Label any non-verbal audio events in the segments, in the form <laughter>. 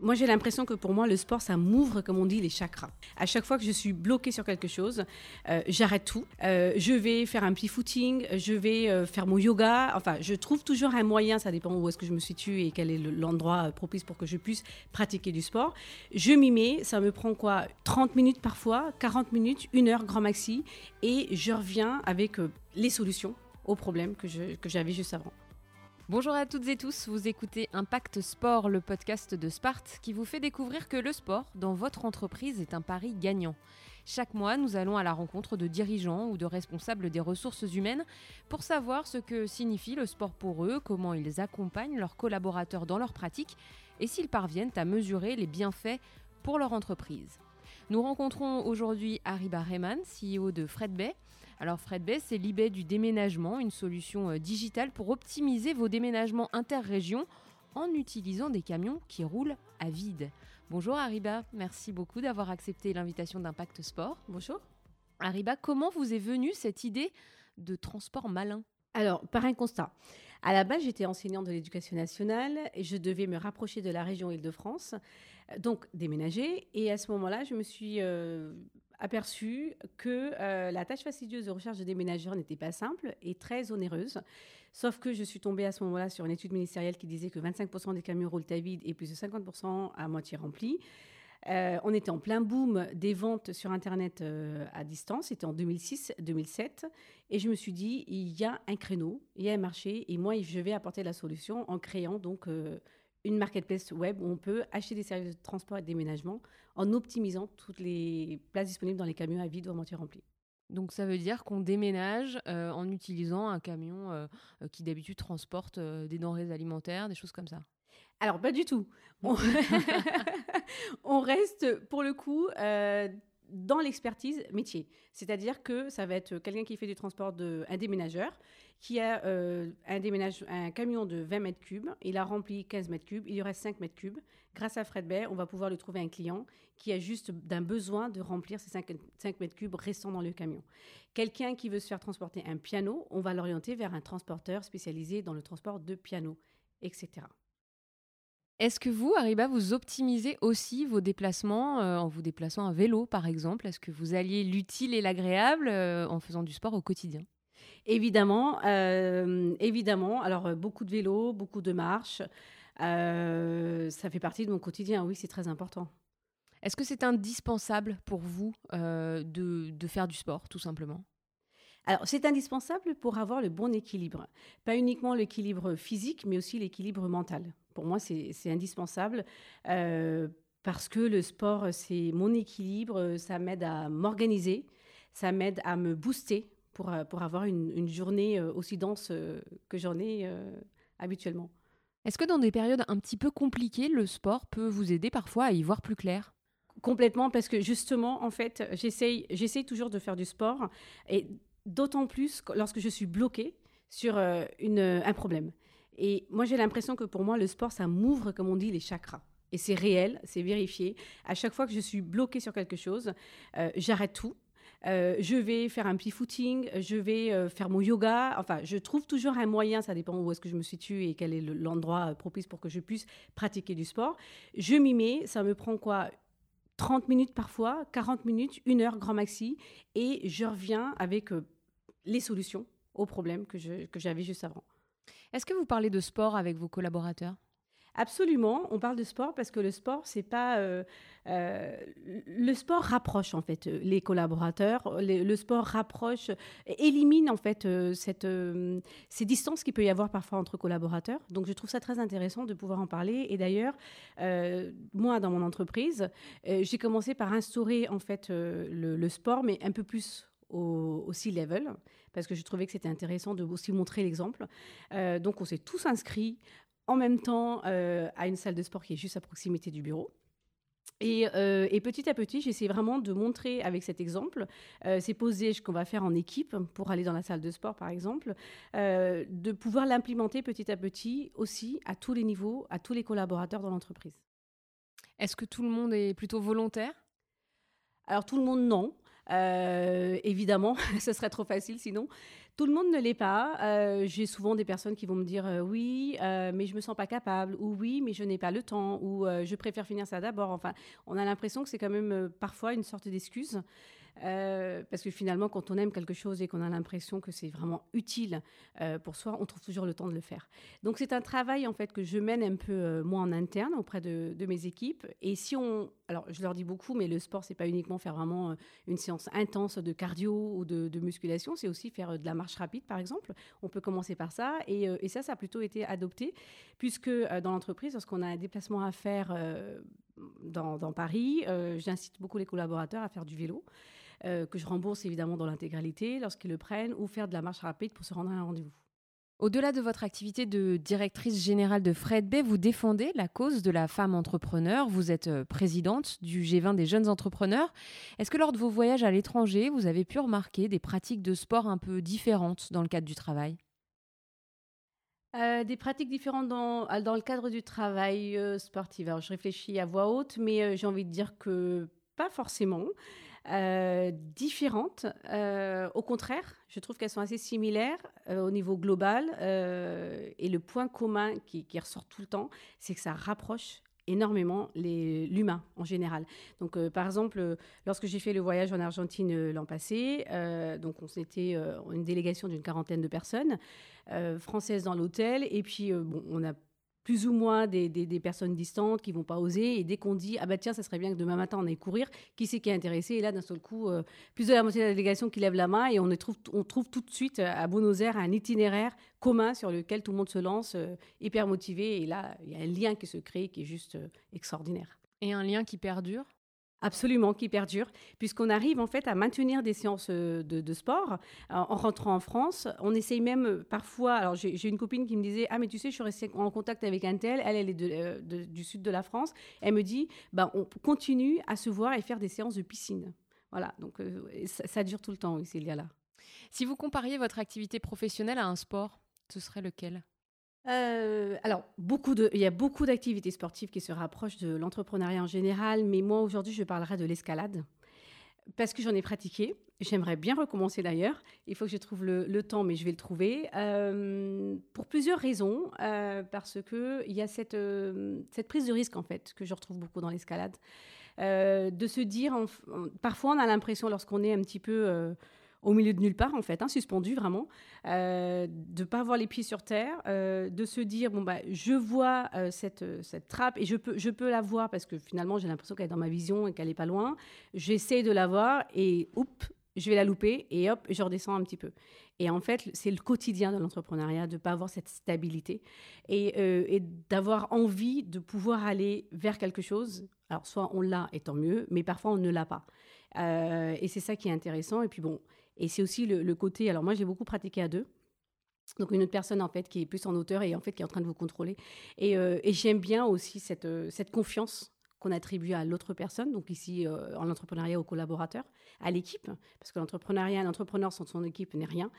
Moi, j'ai l'impression que pour moi, le sport, ça m'ouvre, comme on dit, les chakras. À chaque fois que je suis bloquée sur quelque chose, euh, j'arrête tout. Euh, je vais faire un petit footing, je vais euh, faire mon yoga. Enfin, je trouve toujours un moyen, ça dépend où est-ce que je me situe et quel est l'endroit propice pour que je puisse pratiquer du sport. Je m'y mets, ça me prend quoi 30 minutes parfois, 40 minutes, une heure grand maxi, et je reviens avec les solutions aux problèmes que j'avais juste avant. Bonjour à toutes et tous, vous écoutez Impact Sport, le podcast de Sparte qui vous fait découvrir que le sport dans votre entreprise est un pari gagnant. Chaque mois, nous allons à la rencontre de dirigeants ou de responsables des ressources humaines pour savoir ce que signifie le sport pour eux, comment ils accompagnent leurs collaborateurs dans leur pratique et s'ils parviennent à mesurer les bienfaits pour leur entreprise. Nous rencontrons aujourd'hui Ariba Rehman, CEO de Fred Bay. Alors Fred Bay, c'est l'eBay du déménagement, une solution euh, digitale pour optimiser vos déménagements interrégions en utilisant des camions qui roulent à vide. Bonjour Ariba, merci beaucoup d'avoir accepté l'invitation d'Impact Sport. Bonjour. Ariba, comment vous est venue cette idée de transport malin? Alors, par un constat. À la base, j'étais enseignante de l'éducation nationale et je devais me rapprocher de la région Île-de-France, donc déménager. Et à ce moment-là, je me suis euh, aperçu que euh, la tâche fastidieuse de recherche de déménageurs n'était pas simple et très onéreuse. Sauf que je suis tombée à ce moment-là sur une étude ministérielle qui disait que 25% des camions roulent à vide et plus de 50% à moitié remplis. Euh, on était en plein boom des ventes sur Internet euh, à distance. C'était en 2006-2007. Et je me suis dit, il y a un créneau, il y a un marché. Et moi, je vais apporter la solution en créant donc une marketplace web où on peut acheter des services de transport et de déménagement en optimisant toutes les places disponibles dans les camions à vide ou à moitié remplis. Donc ça veut dire qu'on déménage euh, en utilisant un camion euh, euh, qui d'habitude transporte des denrées alimentaires, des choses comme ça. Alors pas du tout. On, <laughs> on reste pour le coup dans l'expertise métier. C'est-à-dire que ça va être quelqu'un qui fait du transport de un déménageur qui a euh, un, déménage, un camion de 20 mètres cubes, il a rempli 15 mètres cubes, il y reste 5 mètres cubes. Grâce à Fred on va pouvoir lui trouver un client qui a juste d'un besoin de remplir ces 5, 5 mètres cubes restants dans le camion. Quelqu'un qui veut se faire transporter un piano, on va l'orienter vers un transporteur spécialisé dans le transport de piano, etc. Est-ce que vous, Ariba, vous optimisez aussi vos déplacements euh, en vous déplaçant à vélo, par exemple? Est-ce que vous alliez l'utile et l'agréable euh, en faisant du sport au quotidien? Évidemment, euh, évidemment. Alors, beaucoup de vélo, beaucoup de marches. ça fait partie de mon quotidien, oui, c'est très important. Est-ce que c'est indispensable pour vous de faire du sport, tout simplement? Alors, c'est indispensable pour avoir le bon équilibre. Pas uniquement l'équilibre physique, mais aussi l'équilibre mental. Pour moi, c'est indispensable euh, parce que le sport, c'est mon équilibre, ça m'aide à m'organiser, ça m'aide à me booster pour, euh, pour avoir une, journée euh, aussi dense que j'en ai habituellement. Est-ce que dans des périodes un petit peu compliquées, le sport peut vous aider parfois à y voir plus clair? Complètement, parce que justement, en fait, j'essaye toujours de faire du sport, et d'autant plus lorsque je suis bloquée sur une, un problème. Et moi, j'ai l'impression que pour moi, le sport, ça m'ouvre, comme on dit, les chakras. Et c'est réel, c'est vérifié. À chaque fois que je suis bloquée sur quelque chose, euh, j'arrête tout. Euh, je vais faire un petit footing, je vais euh, faire mon yoga. Enfin, je trouve toujours un moyen, ça dépend où est-ce que je me situe et quel est l'endroit propice pour que je puisse pratiquer du sport. Je m'y mets, ça me prend quoi? 30 minutes parfois, 40 minutes, une heure grand maxi, et je reviens avec les solutions aux problèmes que j'avais juste avant. Est-ce que vous parlez de sport avec vos collaborateurs? Absolument, on parle de sport parce que le sport, c'est pas euh, euh, le sport rapproche en fait les collaborateurs. le sport rapproche, élimine en fait euh, cette, ces distances qu'il peut y avoir parfois entre collaborateurs. Donc je trouve ça très intéressant de pouvoir en parler. Et d'ailleurs, moi dans mon entreprise, j'ai commencé par instaurer en fait le, sport, mais un peu plus au, C-level parce que je trouvais que c'était intéressant de aussi montrer l'exemple. Euh, donc on s'est tous inscrits en même temps euh, à une salle de sport qui est juste à proximité du bureau. Et, euh, petit à petit, j'essaie vraiment de montrer avec cet exemple, ces posés qu'on va faire en équipe pour aller dans la salle de sport, par exemple, de pouvoir l'implémenter petit à petit aussi à tous les niveaux, à tous les collaborateurs dans l'entreprise. Est-ce que tout le monde est plutôt volontaire? Alors tout le monde, non. Euh, évidemment, <laughs> ce serait trop facile sinon. Tout le monde ne l'est pas. Euh, j'ai souvent des personnes qui vont me dire oui, mais je me sens pas capable, ou oui, mais je n'ai pas le temps, ou je préfère finir ça d'abord. Enfin, on a l'impression que c'est quand même parfois une sorte d'excuse. Euh, parce que finalement, quand on aime quelque chose et qu'on a l'impression que c'est vraiment utile euh, pour soi, on trouve toujours le temps de le faire. Donc c'est un travail en fait que je mène un peu euh, moi en interne auprès de, mes équipes. Et si on, alors je leur dis beaucoup, mais le sport c'est pas uniquement faire vraiment une séance intense de cardio ou de, musculation, c'est aussi faire de la marche rapide par exemple. On peut commencer par ça et, et ça, ça a plutôt été adopté puisque dans l'entreprise, lorsqu'on a un déplacement à faire dans, Paris, j'incite beaucoup les collaborateurs à faire du vélo. Euh, que je rembourse évidemment dans l'intégralité lorsqu'ils le prennent, ou faire de la marche rapide pour se rendre à un rendez-vous. Au-delà de votre activité de directrice générale de Fred Bay, vous défendez la cause de la femme entrepreneur. Vous êtes euh, présidente du G20 des jeunes entrepreneurs. Est-ce que lors de vos voyages à l'étranger, vous avez pu remarquer des pratiques de sport un peu différentes dans le cadre du travail? Euh, des pratiques différentes dans, dans, le cadre du travail sportif. Alors, je réfléchis à voix haute, mais j'ai envie de dire que pas forcément. Euh, différentes. Euh, au contraire, je trouve qu'elles sont assez similaires euh, au niveau global. et le point commun qui, ressort tout le temps, c'est que ça rapproche énormément l'humain en général. Donc, par exemple, lorsque j'ai fait le voyage en Argentine l'an passé, donc on était une délégation d'une quarantaine de personnes françaises dans l'hôtel, et puis bon, on a plus ou moins des, personnes distantes qui vont pas oser. Et dès qu'on dit, ah bah tiens, ça serait bien que demain matin on aille courir, qui c'est qui est intéressé? Et là, d'un seul coup, euh, plus de la moitié de la délégation qui lève la main et on, trouve, on trouve tout de suite euh, à Buenos Aires un itinéraire commun sur lequel tout le monde se lance, euh, hyper motivé. Et là, il y a un lien qui se crée qui est juste extraordinaire. Et un lien qui perdure? Absolument, qui perdure, puisqu'on arrive en fait à maintenir des séances euh, de, sport en rentrant en France. On essaye même euh, parfois. Alors j'ai une copine qui me disait ah mais tu sais je suis restée en contact avec un tel, elle elle est euh, du sud de la France. Elle me dit bah on continue à se voir et faire des séances de piscine. Voilà donc ça, dure tout le temps oui, liens là. Si vous compariez votre activité professionnelle à un sport, ce serait lequel? Euh, alors, il y a beaucoup d'activités sportives qui se rapprochent de l'entrepreneuriat en général, mais moi aujourd'hui, je parlerai de l'escalade parce que j'en ai pratiqué. J'aimerais bien recommencer d'ailleurs. Il faut que je trouve le, temps, mais je vais le trouver. Euh, pour plusieurs raisons. Euh, parce qu'il y a cette, cette prise de risque, en fait, que je retrouve beaucoup dans l'escalade. de se dire, parfois on a l'impression, lorsqu'on est un petit peu au milieu de nulle part, en fait, hein, suspendu vraiment, euh, de ne pas avoir les pieds sur terre, euh, de se dire, bon, bah, je vois euh, cette, cette trappe et je peux, je peux la voir parce que finalement, j'ai l'impression qu'elle est dans ma vision et qu'elle n'est pas loin. J'essaie de la voir et, oups, je vais la louper et hop, je redescends un petit peu. Et en fait, c'est le quotidien de l'entrepreneuriat de ne pas avoir cette stabilité et, et d'avoir envie de pouvoir aller vers quelque chose. Alors, soit on l'a et tant mieux, mais parfois on ne l'a pas. et c'est ça qui est intéressant. Et puis bon, et c'est aussi le, côté. Alors, moi, j'ai beaucoup pratiqué à deux. Donc une autre personne en fait qui est plus en hauteur et en fait qui est en train de vous contrôler. Et, euh, j'aime bien aussi cette, euh, cette confiance qu'on attribue à l'autre personne, donc ici euh, en entrepreneuriat aux collaborateurs, à l'équipe, parce que l'entrepreneuriat, un entrepreneur sans son équipe n'est rien.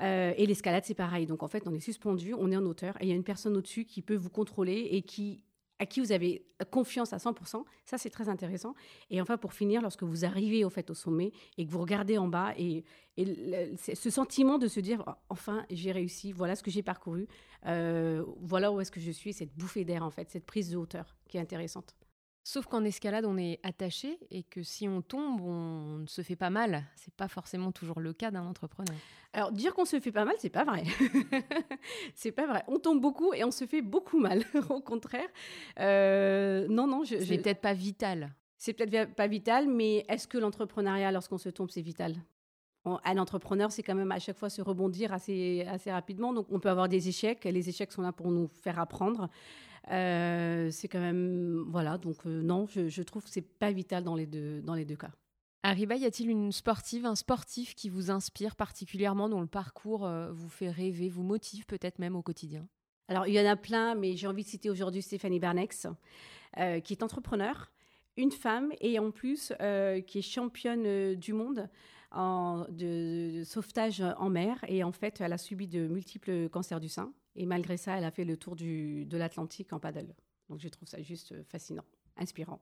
et l'escalade, c'est pareil. Donc en fait, on est suspendu, on est en hauteur, et il y a une personne au-dessus qui peut vous contrôler et qui à qui vous avez confiance à 100%. Ça, c'est très intéressant. Et enfin, pour finir, lorsque vous arrivez au fait au sommet et que vous regardez en bas et, ce sentiment de se dire enfin j'ai réussi, voilà ce que j'ai parcouru, euh, voilà où est-ce que je suis, cette bouffée d'air en fait, cette prise de hauteur qui est intéressante. Sauf qu'en escalade, on est attaché et que si on tombe, on ne se fait pas mal. C'est pas forcément toujours le cas d'un entrepreneur. Alors dire qu'on se fait pas mal, c'est pas vrai. <laughs> c'est pas vrai. On tombe beaucoup et on se fait beaucoup mal. <laughs> Au contraire, euh, non, non, je. C'est peut-être pas vital. C'est peut-être pas vital, mais est-ce que l'entrepreneuriat, lorsqu'on se tombe, c'est vital? Un entrepreneur, c'est quand même à chaque fois se rebondir assez, assez rapidement. Donc, on peut avoir des échecs. Les échecs sont là pour nous faire apprendre. Euh, c'est quand même voilà. Donc euh, non, je, trouve que c'est pas vital dans les deux dans les deux cas. Arriba, y a-t-il une sportive, un sportif qui vous inspire particulièrement, dont le parcours euh, vous fait rêver, vous motive peut-être même au quotidien? Alors il y en a plein, mais j'ai envie de citer aujourd'hui Stéphanie Bernex, qui est entrepreneur, une femme et en plus qui est championne du monde de, sauvetage en mer et en fait elle a subi de multiples cancers du sein et malgré ça, elle a fait le tour du, de l'Atlantique en paddle. Donc je trouve ça juste fascinant, inspirant.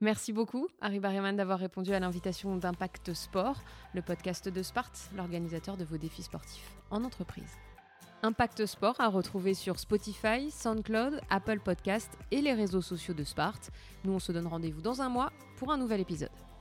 Merci beaucoup, Harry Barryman, d'avoir répondu à l'invitation d'Impact Sport, le podcast de Sparte, l'organisateur de vos défis sportifs en entreprise. Impact Sport à retrouver sur Spotify, SoundCloud, Apple Podcast et les réseaux sociaux de Sparte. Nous, on se donne rendez-vous dans un mois pour un nouvel épisode.